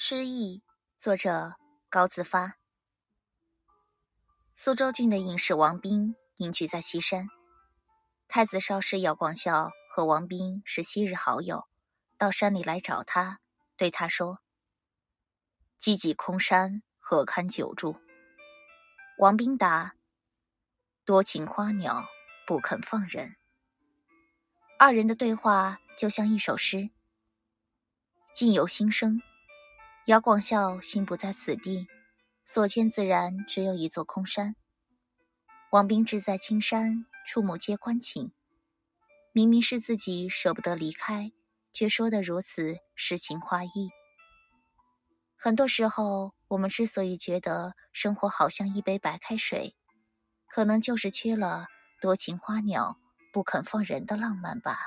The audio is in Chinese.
诗意，作者高自发。苏州郡的隐士王斌隐居在西山，太子少师姚广孝和王斌是昔日好友，到山里来找他，对他说：“寂寂空山，何堪久住？”王斌答：“多情花鸟，不肯放人。”二人的对话就像一首诗，境由心生。姚广孝心不在此地，所见自然只有一座空山。王彬志在青山，触目皆欢情。明明是自己舍不得离开，却说得如此诗情画意。很多时候，我们之所以觉得生活好像一杯白开水，可能就是缺了多情花鸟不肯放人的浪漫吧。